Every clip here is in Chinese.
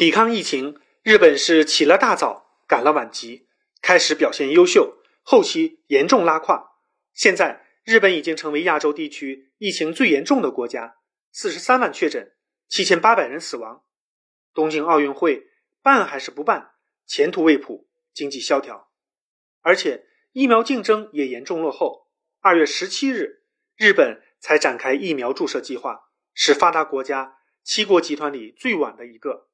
抵抗疫情，日本是起了大早，赶了晚集，开始表现优秀，后期严重拉胯。现在，日本已经成为亚洲地区疫情最严重的国家，四十三万确诊，七千八百人死亡。东京奥运会办还是不办？前途未卜，经济萧条，而且疫苗竞争也严重落后。二月十七日，日本才展开疫苗注射计划，是发达国家七国集团里最晚的一个。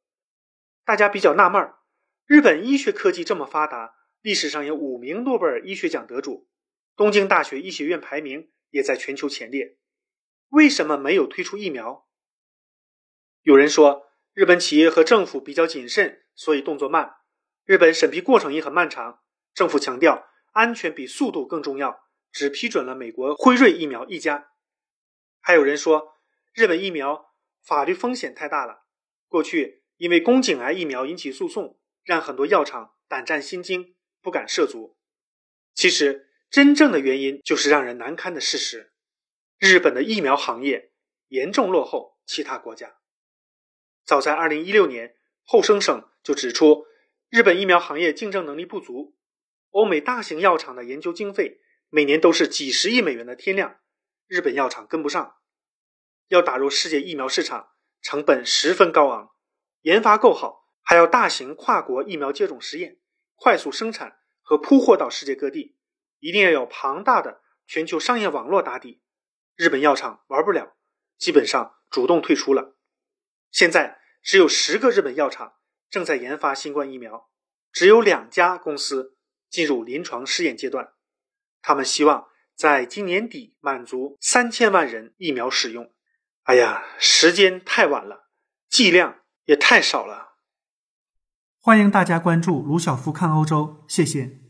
大家比较纳闷儿，日本医学科技这么发达，历史上有五名诺贝尔医学奖得主，东京大学医学院排名也在全球前列，为什么没有推出疫苗？有人说，日本企业和政府比较谨慎，所以动作慢。日本审批过程也很漫长，政府强调安全比速度更重要。只批准了美国辉瑞疫苗一家，还有人说日本疫苗法律风险太大了。过去因为宫颈癌疫苗引起诉讼，让很多药厂胆战心惊，不敢涉足。其实真正的原因就是让人难堪的事实：日本的疫苗行业严重落后其他国家。早在二零一六年，后生省就指出日本疫苗行业竞争能力不足，欧美大型药厂的研究经费。每年都是几十亿美元的天量，日本药厂跟不上，要打入世界疫苗市场，成本十分高昂，研发够好，还要大型跨国疫苗接种实验，快速生产和铺货到世界各地，一定要有庞大的全球商业网络打底，日本药厂玩不了，基本上主动退出了。现在只有十个日本药厂正在研发新冠疫苗，只有两家公司进入临床试验阶段。他们希望在今年底满足三千万人疫苗使用。哎呀，时间太晚了，剂量也太少了。欢迎大家关注卢晓夫看欧洲，谢谢。